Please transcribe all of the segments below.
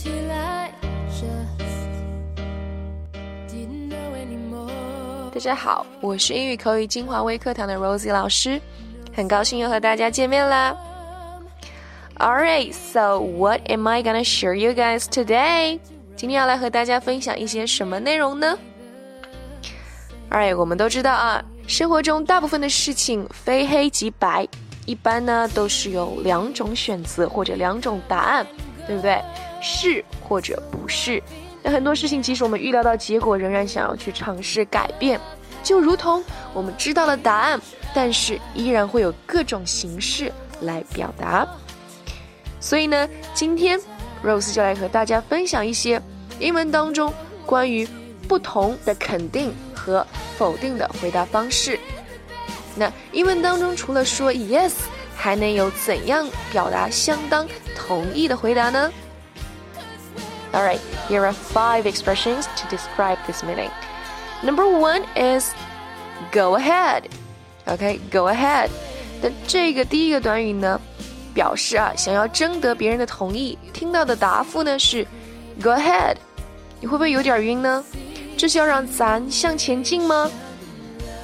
till I just didn't know anymore. 大家好，我是英语口语精华微课堂的 Rosie 老师，很高兴又和大家见面啦。Alright, so what am I gonna share you guys today? 今天要来和大家分享一些什么内容呢？Alright，我们都知道啊，生活中大部分的事情非黑即白，一般呢都是有两种选择或者两种答案，对不对？是或者不是。那很多事情，即使我们预料到结果，仍然想要去尝试改变，就如同我们知道了答案，但是依然会有各种形式来表达。所以呢，今天 Rose 就来和大家分享一些英文当中关于不同的肯定和否定的回答方式。那英文当中除了说 yes，还能有怎样表达相当同意的回答呢 ？Alright, here are five expressions to describe this meaning. Number one is go ahead. OK, go ahead. 那这个第一个短语呢？表示啊，想要征得别人的同意，听到的答复呢是 “Go ahead”，你会不会有点晕呢？这是要让咱向前进吗？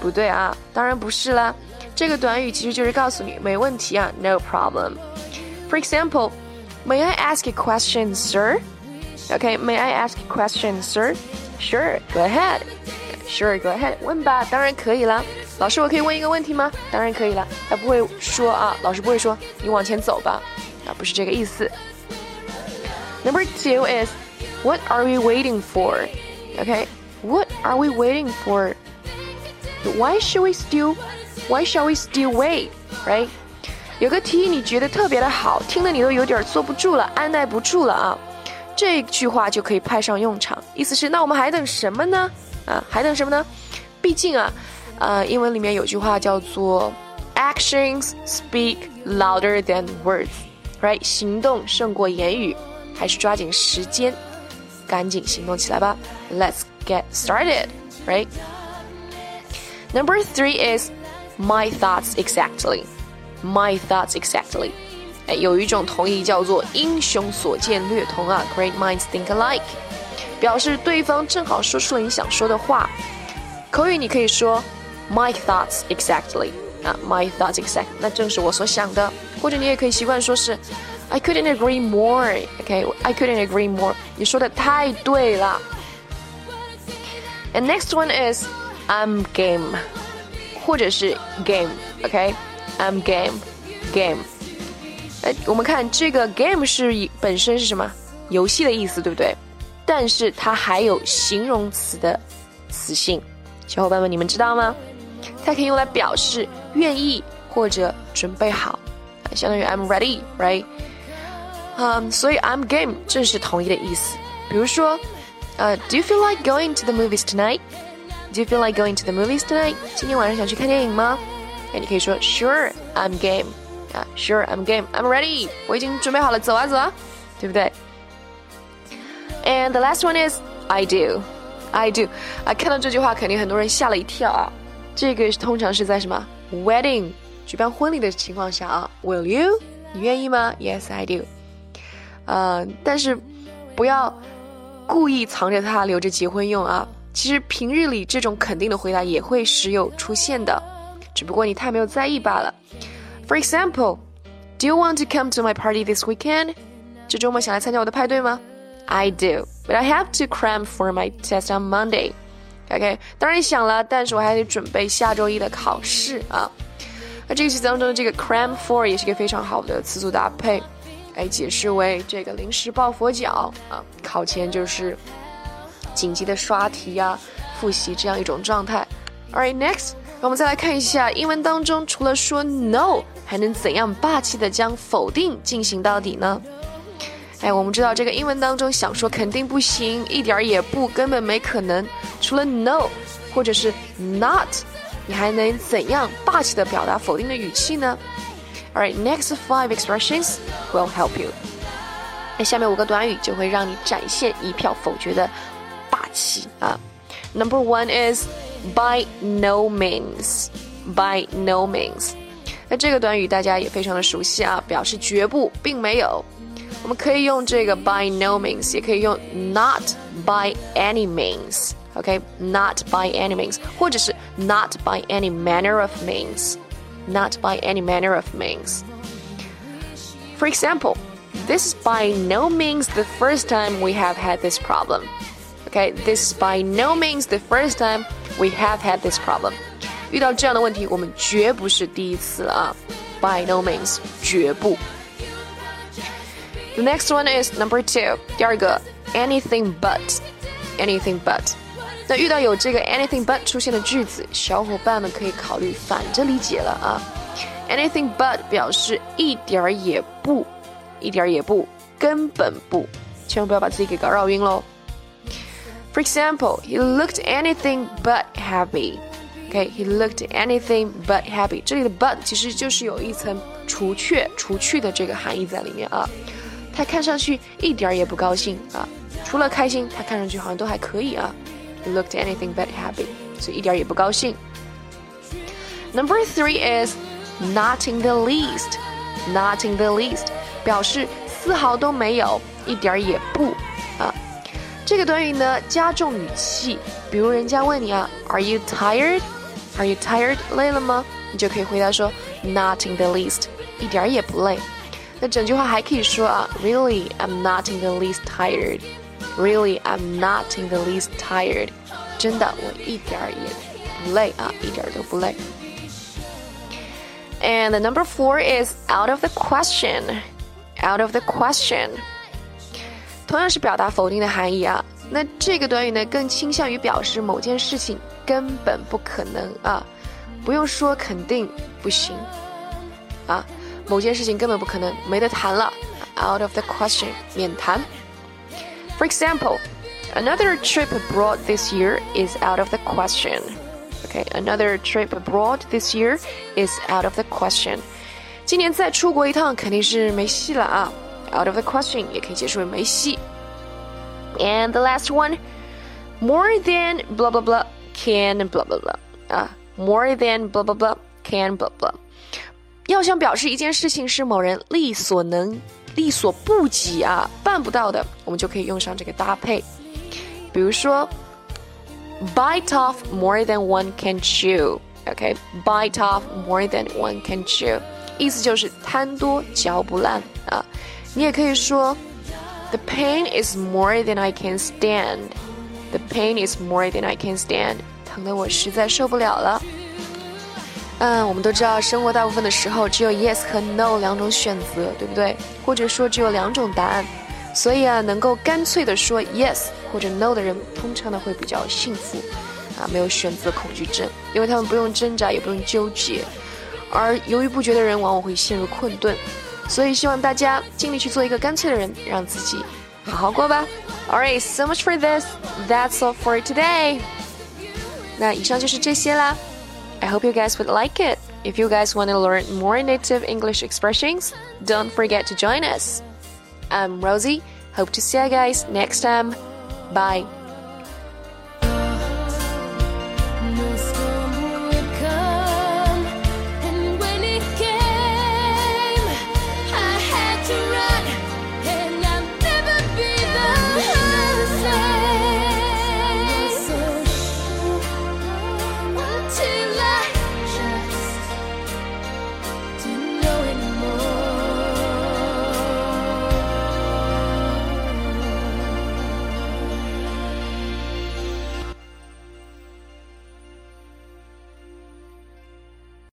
不对啊，当然不是啦。这个短语其实就是告诉你没问题啊，No problem。For example, May I ask a question, sir? Okay, May I ask a question, sir? Sure, go ahead. Sure, go ahead. 问吧，当然可以啦。老师，我可以问一个问题吗？当然可以了。他不会说啊，老师不会说你往前走吧，啊，不是这个意思。Number two is what are we waiting for? Okay, what are we waiting for? Why should we still? Why shall we still wait? Right? 有个提议你觉得特别的好，听得你都有点坐不住了，按耐不住了啊。 这句话就可以派上用场，意思是那我们还等什么呢？啊，还等什么呢？毕竟啊。呃，英文里面有句话叫做 “actions speak louder than words”，right？行动胜过言语，还是抓紧时间，赶紧行动起来吧。Let's get started, right? Number three is my thoughts exactly. My thoughts exactly. 哎，有一种同义叫做英雄所见略同啊，Great minds think alike，表示对方正好说出了你想说的话。口语你可以说。My thoughts exactly 啊，My thoughts exactly，那正是我所想的。或者你也可以习惯说是，I couldn't agree more，OK，I couldn't agree more，你说的太对了。And next one is I'm game，或者是 game，OK，I'm game，game。 哎，我们看这个 game 是本身是什么？游戏的意思，对不对？但是它还有形容词的词性，小伙伴们，你们知道吗？它可以用来表示愿意或者准备好，相当于 I'm ready，right？嗯，所以 I'm game 正是同意的意思。比如说，呃，Do you feel like going to the movies tonight？Do you feel like going to the movies tonight？今天晚上想去看电影吗？哎，你可以说 Sure，I'm game。啊，Sure，I'm game，I'm ready。我已经准备好了，走啊走啊，对不对？And the last one is I do，I do。啊，看到这句话，肯定很多人吓了一跳啊。这个通常是在什么 wedding 举办婚礼的情况下啊？Will you？你愿意吗？Yes, I do。呃，但是不要故意藏着它留着结婚用啊。其实平日里这种肯定的回答也会时有出现的，只不过你太没有在意罢了。For example, Do you want to come to my party this weekend？这周末想来参加我的派对吗？I do, but I have to cram for my test on Monday. OK，当然想了，但是我还得准备下周一的考试啊。那这个句子当中的这个 cram for 也是一个非常好的词组搭配，哎，解释为这个临时抱佛脚啊，考前就是紧急的刷题啊、复习这样一种状态。Alright, next，我们再来看一下英文当中除了说 no， 还能怎样霸气的将否定进行到底呢？哎，我们知道这个英文当中想说肯定不行，一点儿也不，根本没可能。除了 no 或者是 not，你还能怎样霸气的表达否定的语气呢？Alright, next five expressions will help you。那下面五个短语就会让你展现一票否决的霸气啊。Number one is by no means. By no means. 那这个短语大家也非常的熟悉啊，表示绝不，并没有。 我们可以用这个 by no means，也可以用 not by any means。OK，not by any means，或者是 not by any manner of means，not by any manner of means。For example, this is by no means the first time we have had this problem. Okay, this is by no means the first time we have had this problem. 遇到这样的问题，我们绝不是第一次啊！By no means，绝不。The next one is number two，第二个，anything but，anything but。那遇到有这个 anything but 出现的句子，小伙伴们可以考虑反着理解了啊。Anything but 表示一点儿也不，一点儿也不，根本不，千万不要把自己给搞绕晕喽。For example, he looked anything but happy. Okay, he looked anything but happy. 这里的 but 其实就是有一层除却、除去的这个含义在里面啊。他看上去一点儿也不高兴啊，除了开心，他看上去好像都还可以啊。He looked anything but happy，所以一点儿也不高兴。Number three is not in the least. Not in the least 表示丝毫都没有，一点儿也不啊。这个短语呢，加重语气，比如人家问你啊，Are you tired? Are you tired? 累了吗？你就可以回答说，Not in the least，一点儿也不累。那整句话还可以说啊，Really, I'm not in the least tired. Really, I'm not in the least tired. 真的，我一点儿也不累啊，一点儿都不累。And the number four is out of the question. Out of the question. 同样是表达否定的含义啊。 那这个短语呢，更倾向于表示某件事情根本不可能啊，不用说肯定不行啊，某件事情根本不可能，没得谈了，out of the question，免谈。For example, another trip abroad this year is out of the question. Okay, another trip abroad this year is out of the question. 今年再出国一趟肯定是没戏了啊。out of the question 也可以解释为没戏。 And the last one, more than blah blah blah can blah blah blah 啊，more than blah blah blah can blah blah。要想表示一件事情是某人力所能、力所不及啊，办不到的，我们就可以用上这个搭配。比如说，bite off more than one can chew。OK，bite off more than one can chew，意思就是贪多嚼不烂啊。你也可以说 ，The pain is more than I can stand. The pain is more than I can stand. 疼得我实在受不了了。嗯，我们都知道，生活大部分的时候只有 yes 和 no 两种选择，对不对？或者说只有两种答案。所以啊，能够干脆的说 yes 或者 no 的人，通常呢会比较幸福，啊，没有选择恐惧症，因为他们不用挣扎，也不用纠结。而犹豫不决的人，往往会陷入困顿。所以希望大家尽力去做一个干脆的人，让自己好好过吧。Alright, so much for this. That's all for today. 那以上就是这些啦。I hope you guys would like it. If you guys want to learn more native English expressions, don't forget to join us. I'm Rosie. Hope to see you guys next time. Bye.